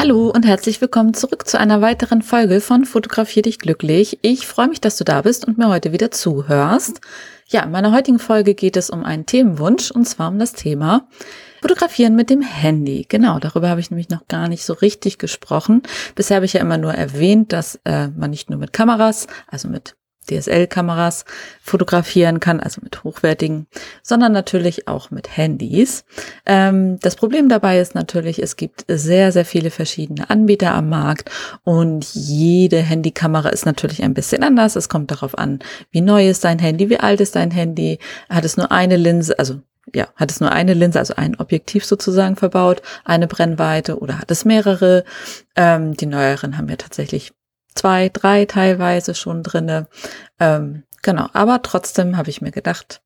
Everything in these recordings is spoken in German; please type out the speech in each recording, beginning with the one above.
Hallo und herzlich willkommen zurück zu einer weiteren Folge von Fotografier dich glücklich. Ich freue mich, dass du da bist und mir heute wieder zuhörst. Ja, in meiner heutigen Folge geht es um einen Themenwunsch und zwar um das Thema Fotografieren mit dem Handy. Genau, darüber habe ich nämlich noch gar nicht so richtig gesprochen. Bisher habe ich ja immer nur erwähnt, dass äh, man nicht nur mit Kameras, also mit DSL-Kameras fotografieren kann, also mit hochwertigen, sondern natürlich auch mit Handys. Ähm, das Problem dabei ist natürlich, es gibt sehr, sehr viele verschiedene Anbieter am Markt und jede Handykamera ist natürlich ein bisschen anders. Es kommt darauf an, wie neu ist dein Handy, wie alt ist dein Handy, hat es nur eine Linse, also ja, hat es nur eine Linse, also ein Objektiv sozusagen verbaut, eine Brennweite oder hat es mehrere? Ähm, die neueren haben ja tatsächlich zwei, drei teilweise schon drinne. Ähm, genau, aber trotzdem habe ich mir gedacht,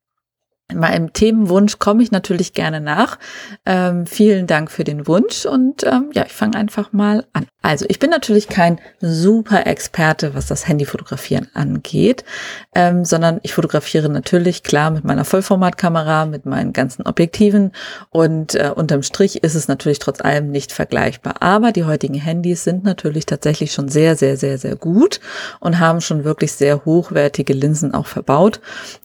Meinem Themenwunsch komme ich natürlich gerne nach. Ähm, vielen Dank für den Wunsch und ähm, ja, ich fange einfach mal an. Also ich bin natürlich kein super Experte, was das Handyfotografieren angeht, ähm, sondern ich fotografiere natürlich klar mit meiner Vollformatkamera, mit meinen ganzen Objektiven und äh, unterm Strich ist es natürlich trotz allem nicht vergleichbar. Aber die heutigen Handys sind natürlich tatsächlich schon sehr, sehr, sehr, sehr gut und haben schon wirklich sehr hochwertige Linsen auch verbaut.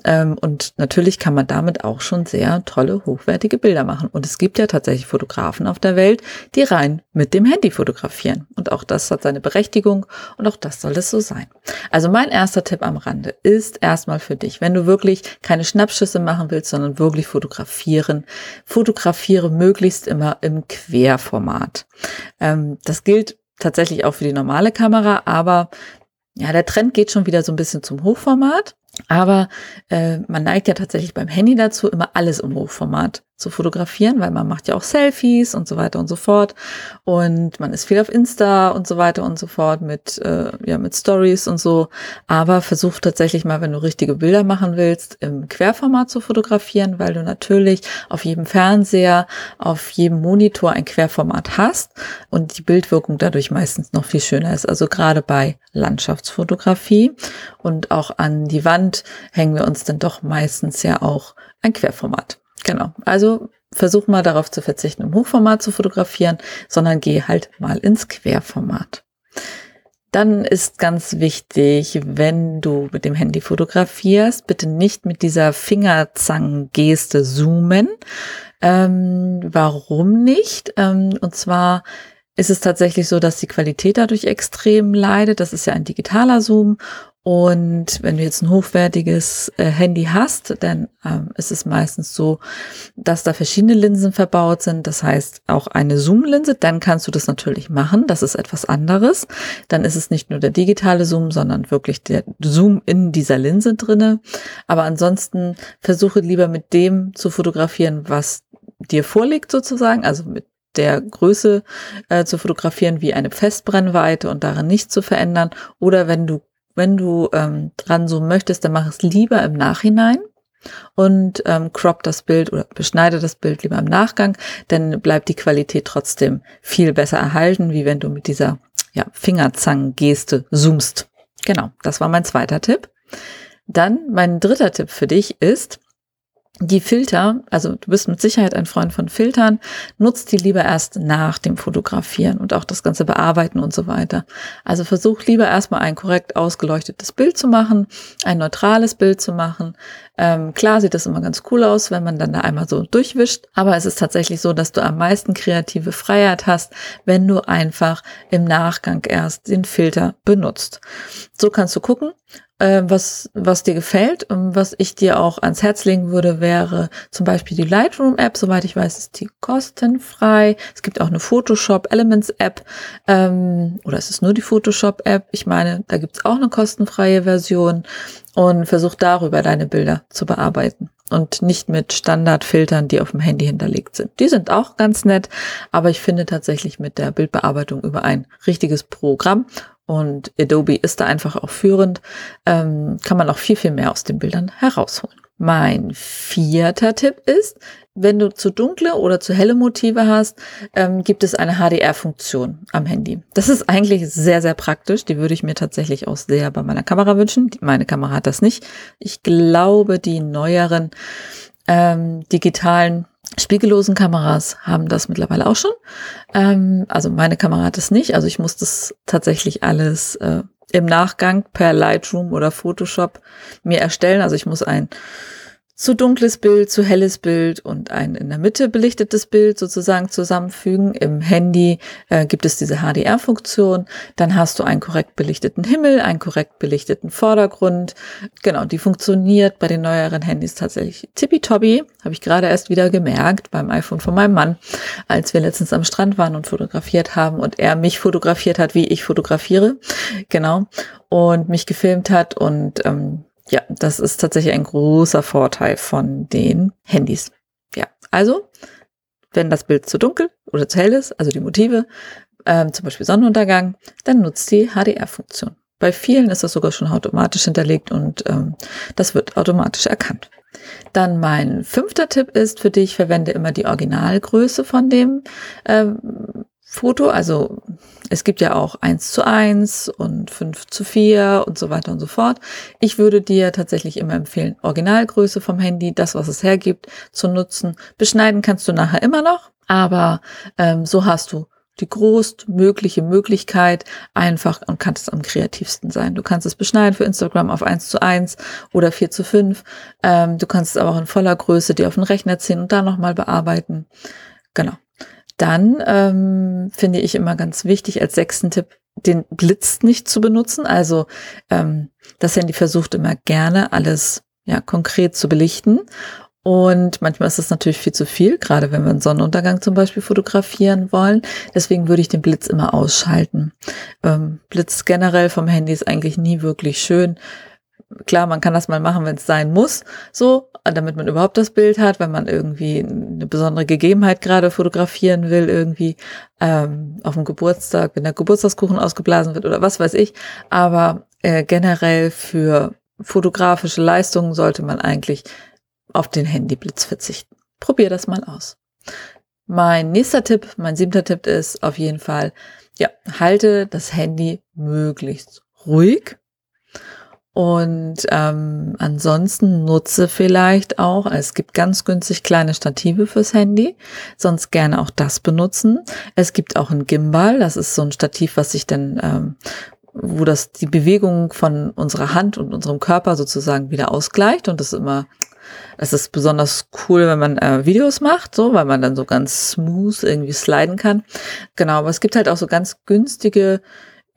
Ähm, und natürlich kann man damit auch schon sehr tolle, hochwertige Bilder machen. Und es gibt ja tatsächlich Fotografen auf der Welt, die rein mit dem Handy fotografieren. Und auch das hat seine Berechtigung und auch das soll es so sein. Also mein erster Tipp am Rande ist erstmal für dich, wenn du wirklich keine Schnappschüsse machen willst, sondern wirklich fotografieren, fotografiere möglichst immer im Querformat. Ähm, das gilt tatsächlich auch für die normale Kamera, aber ja, der Trend geht schon wieder so ein bisschen zum Hochformat. Aber äh, man neigt ja tatsächlich beim Handy dazu, immer alles im Hochformat zu fotografieren, weil man macht ja auch Selfies und so weiter und so fort. Und man ist viel auf Insta und so weiter und so fort mit, äh, ja, mit Stories und so. Aber versuch tatsächlich mal, wenn du richtige Bilder machen willst, im Querformat zu fotografieren, weil du natürlich auf jedem Fernseher, auf jedem Monitor ein Querformat hast und die Bildwirkung dadurch meistens noch viel schöner ist. Also gerade bei Landschaftsfotografie und auch an die Wand hängen wir uns dann doch meistens ja auch ein Querformat. Genau. Also versuch mal darauf zu verzichten, im Hochformat zu fotografieren, sondern geh halt mal ins Querformat. Dann ist ganz wichtig, wenn du mit dem Handy fotografierst, bitte nicht mit dieser Fingerzangengeste zoomen. Ähm, warum nicht? Ähm, und zwar ist es tatsächlich so, dass die Qualität dadurch extrem leidet. Das ist ja ein digitaler Zoom und wenn du jetzt ein hochwertiges äh, Handy hast, dann ähm, ist es meistens so, dass da verschiedene Linsen verbaut sind. Das heißt auch eine Zoom-Linse, dann kannst du das natürlich machen. Das ist etwas anderes. Dann ist es nicht nur der digitale Zoom, sondern wirklich der Zoom in dieser Linse drinne. Aber ansonsten versuche lieber mit dem zu fotografieren, was dir vorliegt sozusagen, also mit der Größe äh, zu fotografieren wie eine Festbrennweite und darin nichts zu verändern. Oder wenn du wenn du ähm, dran so möchtest, dann mach es lieber im Nachhinein und ähm, crop das Bild oder beschneide das Bild lieber im Nachgang, dann bleibt die Qualität trotzdem viel besser erhalten, wie wenn du mit dieser ja, Fingerzangengeste zoomst. Genau, das war mein zweiter Tipp. Dann mein dritter Tipp für dich ist, die Filter, also du bist mit Sicherheit ein Freund von Filtern, nutzt die lieber erst nach dem Fotografieren und auch das ganze Bearbeiten und so weiter. Also versuch lieber erstmal ein korrekt ausgeleuchtetes Bild zu machen, ein neutrales Bild zu machen. Ähm, klar sieht das immer ganz cool aus, wenn man dann da einmal so durchwischt, aber es ist tatsächlich so, dass du am meisten kreative Freiheit hast, wenn du einfach im Nachgang erst den Filter benutzt. So kannst du gucken, was, was dir gefällt. Und was ich dir auch ans Herz legen würde, wäre zum Beispiel die Lightroom-App. Soweit ich weiß, ist die kostenfrei. Es gibt auch eine Photoshop Elements-App. Ähm, oder ist es nur die Photoshop-App? Ich meine, da gibt's auch eine kostenfreie Version. Und versuch darüber deine Bilder zu bearbeiten und nicht mit Standardfiltern, die auf dem Handy hinterlegt sind. Die sind auch ganz nett, aber ich finde tatsächlich mit der Bildbearbeitung über ein richtiges Programm und Adobe ist da einfach auch führend, ähm, kann man auch viel, viel mehr aus den Bildern herausholen. Mein vierter Tipp ist, wenn du zu dunkle oder zu helle Motive hast, ähm, gibt es eine HDR-Funktion am Handy. Das ist eigentlich sehr, sehr praktisch. Die würde ich mir tatsächlich auch sehr bei meiner Kamera wünschen. Meine Kamera hat das nicht. Ich glaube, die neueren ähm, digitalen spiegellosen Kameras haben das mittlerweile auch schon. Ähm, also meine Kamera hat es nicht. Also ich muss das tatsächlich alles äh, im Nachgang per Lightroom oder Photoshop mir erstellen. Also ich muss ein zu dunkles Bild, zu helles Bild und ein in der Mitte belichtetes Bild sozusagen zusammenfügen. Im Handy äh, gibt es diese HDR-Funktion. Dann hast du einen korrekt belichteten Himmel, einen korrekt belichteten Vordergrund. Genau, die funktioniert bei den neueren Handys tatsächlich tippitoppi. Habe ich gerade erst wieder gemerkt beim iPhone von meinem Mann, als wir letztens am Strand waren und fotografiert haben und er mich fotografiert hat, wie ich fotografiere. Genau. Und mich gefilmt hat und ähm, ja, das ist tatsächlich ein großer Vorteil von den Handys. Ja, also, wenn das Bild zu dunkel oder zu hell ist, also die Motive, ähm, zum Beispiel Sonnenuntergang, dann nutzt die HDR-Funktion. Bei vielen ist das sogar schon automatisch hinterlegt und ähm, das wird automatisch erkannt. Dann mein fünfter Tipp ist für dich, verwende immer die Originalgröße von dem ähm, Foto. Also es gibt ja auch eins zu eins und fünf zu vier und so weiter und so fort. Ich würde dir tatsächlich immer empfehlen, Originalgröße vom Handy, das, was es hergibt, zu nutzen. Beschneiden kannst du nachher immer noch, aber ähm, so hast du die größtmögliche Möglichkeit einfach und kannst es am kreativsten sein. Du kannst es beschneiden für Instagram auf eins zu eins oder vier zu fünf. Ähm, du kannst es aber auch in voller Größe dir auf den Rechner ziehen und da nochmal bearbeiten. Genau. Dann ähm, finde ich immer ganz wichtig als sechsten Tipp, den Blitz nicht zu benutzen. Also ähm, das Handy versucht immer gerne alles ja konkret zu belichten. Und manchmal ist das natürlich viel zu viel, gerade wenn wir einen Sonnenuntergang zum Beispiel fotografieren wollen. Deswegen würde ich den Blitz immer ausschalten. Ähm, Blitz generell vom Handy ist eigentlich nie wirklich schön klar, man kann das mal machen, wenn es sein muss, so, damit man überhaupt das Bild hat, wenn man irgendwie eine besondere Gegebenheit gerade fotografieren will, irgendwie ähm, auf dem Geburtstag, wenn der Geburtstagskuchen ausgeblasen wird oder was weiß ich. Aber äh, generell für fotografische Leistungen sollte man eigentlich auf den Handyblitz verzichten. Probier das mal aus. Mein nächster Tipp, mein siebter Tipp ist auf jeden Fall, ja, halte das Handy möglichst ruhig und ähm, ansonsten nutze vielleicht auch, es gibt ganz günstig kleine Stative fürs Handy, sonst gerne auch das benutzen. Es gibt auch ein Gimbal, das ist so ein Stativ, was sich dann, ähm, wo das die Bewegung von unserer Hand und unserem Körper sozusagen wieder ausgleicht und das ist immer es ist besonders cool, wenn man äh, Videos macht, so, weil man dann so ganz smooth irgendwie sliden kann. Genau, aber es gibt halt auch so ganz günstige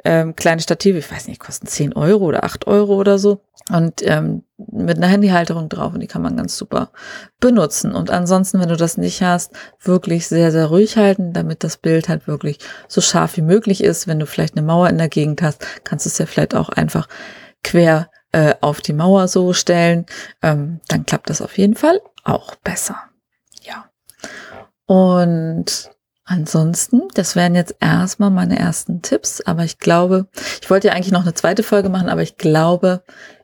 ähm, kleine Stative, ich weiß nicht, kosten 10 Euro oder 8 Euro oder so. Und ähm, mit einer Handyhalterung drauf und die kann man ganz super benutzen. Und ansonsten, wenn du das nicht hast, wirklich sehr, sehr ruhig halten, damit das Bild halt wirklich so scharf wie möglich ist. Wenn du vielleicht eine Mauer in der Gegend hast, kannst du es ja vielleicht auch einfach quer äh, auf die Mauer so stellen. Ähm, dann klappt das auf jeden Fall auch besser. Ja. Und Ansonsten, das wären jetzt erstmal meine ersten Tipps, aber ich glaube, ich wollte ja eigentlich noch eine zweite Folge machen, aber ich glaube,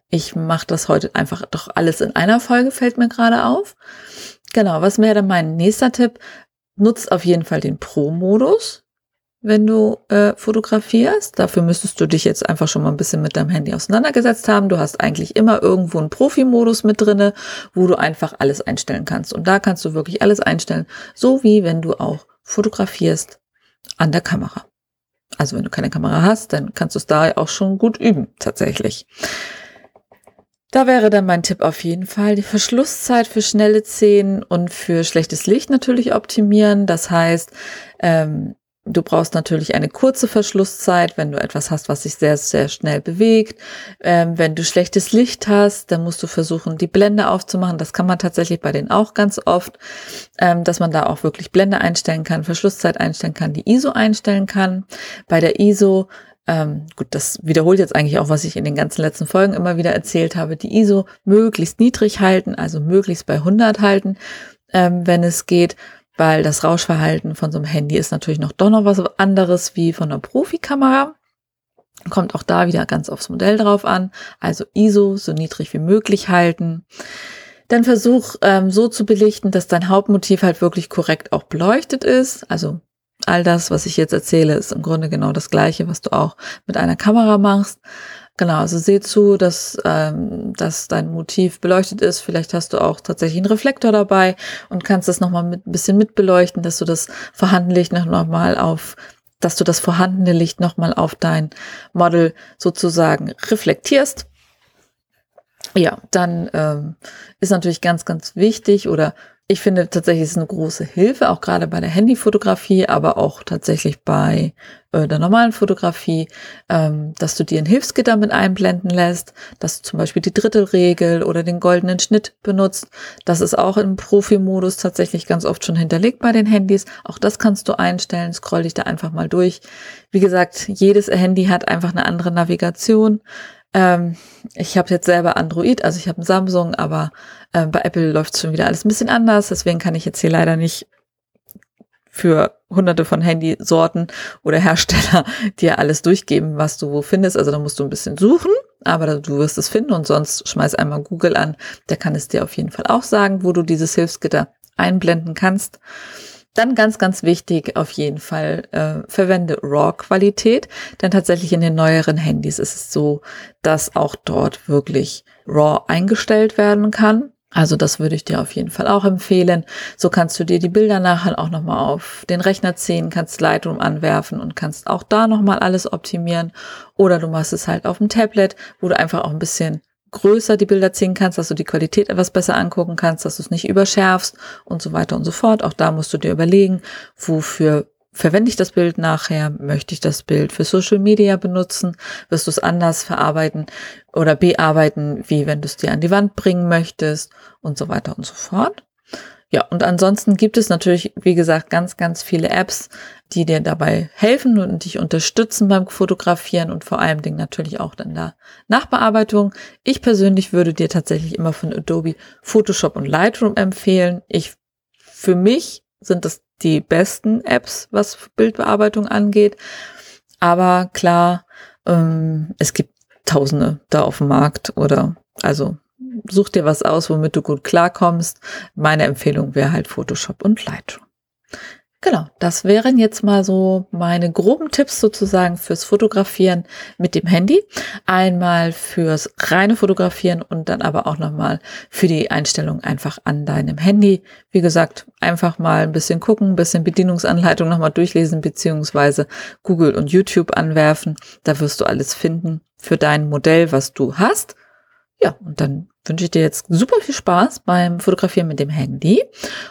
ich mache das heute einfach doch alles in einer Folge, fällt mir gerade auf. Genau, was wäre dann mein nächster Tipp? Nutzt auf jeden Fall den Pro-Modus, wenn du äh, fotografierst. Dafür müsstest du dich jetzt einfach schon mal ein bisschen mit deinem Handy auseinandergesetzt haben. Du hast eigentlich immer irgendwo einen Profi-Modus mit drinne, wo du einfach alles einstellen kannst. Und da kannst du wirklich alles einstellen, so wie wenn du auch fotografierst an der Kamera. Also wenn du keine Kamera hast, dann kannst du es da auch schon gut üben, tatsächlich. Da wäre dann mein Tipp auf jeden Fall die Verschlusszeit für schnelle Szenen und für schlechtes Licht natürlich optimieren. Das heißt, ähm, Du brauchst natürlich eine kurze Verschlusszeit, wenn du etwas hast, was sich sehr, sehr schnell bewegt. Ähm, wenn du schlechtes Licht hast, dann musst du versuchen, die Blende aufzumachen. Das kann man tatsächlich bei denen auch ganz oft, ähm, dass man da auch wirklich Blende einstellen kann, Verschlusszeit einstellen kann, die ISO einstellen kann. Bei der ISO ähm, gut, das wiederholt jetzt eigentlich auch, was ich in den ganzen letzten Folgen immer wieder erzählt habe. Die ISO möglichst niedrig halten, also möglichst bei 100 halten, ähm, wenn es geht weil das Rauschverhalten von so einem Handy ist natürlich noch doch noch was anderes wie von einer Profikamera. Kommt auch da wieder ganz aufs Modell drauf an. Also ISO so niedrig wie möglich halten. Dann versuch ähm, so zu belichten, dass dein Hauptmotiv halt wirklich korrekt auch beleuchtet ist. Also all das, was ich jetzt erzähle, ist im Grunde genau das gleiche, was du auch mit einer Kamera machst. Genau, also seh zu, dass, ähm, dass dein Motiv beleuchtet ist. Vielleicht hast du auch tatsächlich einen Reflektor dabei und kannst das nochmal mit ein bisschen mitbeleuchten, dass du das vorhandene Licht nochmal auf, dass du das vorhandene Licht nochmal auf dein Model sozusagen reflektierst. Ja, dann ähm, ist natürlich ganz, ganz wichtig oder ich finde tatsächlich ist eine große Hilfe, auch gerade bei der Handyfotografie, aber auch tatsächlich bei äh, der normalen Fotografie, ähm, dass du dir ein Hilfsgitter mit einblenden lässt, dass du zum Beispiel die Drittelregel oder den goldenen Schnitt benutzt. Das ist auch im Profi-Modus tatsächlich ganz oft schon hinterlegt bei den Handys. Auch das kannst du einstellen. Scroll dich da einfach mal durch. Wie gesagt, jedes Handy hat einfach eine andere Navigation. Ähm, ich habe jetzt selber Android, also ich habe ein Samsung, aber äh, bei Apple läuft schon wieder alles ein bisschen anders. Deswegen kann ich jetzt hier leider nicht für hunderte von Handysorten oder Hersteller dir alles durchgeben, was du wo findest. Also da musst du ein bisschen suchen, aber du wirst es finden und sonst schmeiß einmal Google an. Der kann es dir auf jeden Fall auch sagen, wo du dieses Hilfsgitter einblenden kannst. Dann ganz, ganz wichtig auf jeden Fall, äh, verwende RAW-Qualität, denn tatsächlich in den neueren Handys ist es so, dass auch dort wirklich RAW eingestellt werden kann. Also das würde ich dir auf jeden Fall auch empfehlen. So kannst du dir die Bilder nachher auch nochmal auf den Rechner ziehen, kannst Lightroom anwerfen und kannst auch da nochmal alles optimieren. Oder du machst es halt auf dem Tablet, wo du einfach auch ein bisschen größer die Bilder ziehen kannst, dass du die Qualität etwas besser angucken kannst, dass du es nicht überschärfst und so weiter und so fort. Auch da musst du dir überlegen, wofür verwende ich das Bild nachher? Möchte ich das Bild für Social Media benutzen? Wirst du es anders verarbeiten oder bearbeiten, wie wenn du es dir an die Wand bringen möchtest und so weiter und so fort? Ja, und ansonsten gibt es natürlich, wie gesagt, ganz, ganz viele Apps, die dir dabei helfen und dich unterstützen beim Fotografieren und vor allem Dingen natürlich auch in der Nachbearbeitung. Ich persönlich würde dir tatsächlich immer von Adobe Photoshop und Lightroom empfehlen. Ich, für mich sind das die besten Apps, was Bildbearbeitung angeht. Aber klar, ähm, es gibt Tausende da auf dem Markt oder also such dir was aus, womit du gut klarkommst. Meine Empfehlung wäre halt Photoshop und Lightroom. Genau, das wären jetzt mal so meine groben Tipps sozusagen fürs Fotografieren mit dem Handy. Einmal fürs reine Fotografieren und dann aber auch nochmal für die Einstellung einfach an deinem Handy. Wie gesagt, einfach mal ein bisschen gucken, ein bisschen Bedienungsanleitung nochmal durchlesen, beziehungsweise Google und YouTube anwerfen. Da wirst du alles finden für dein Modell, was du hast. Ja, und dann wünsche ich dir jetzt super viel Spaß beim Fotografieren mit dem Handy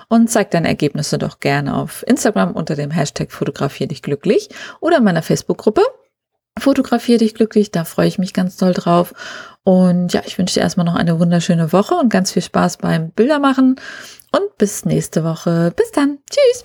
und zeig deine Ergebnisse doch gerne auf Instagram unter dem Hashtag Fotografier dich glücklich oder in meiner Facebook-Gruppe Fotografier dich glücklich, da freue ich mich ganz doll drauf. Und ja, ich wünsche dir erstmal noch eine wunderschöne Woche und ganz viel Spaß beim Bildermachen und bis nächste Woche. Bis dann. Tschüss.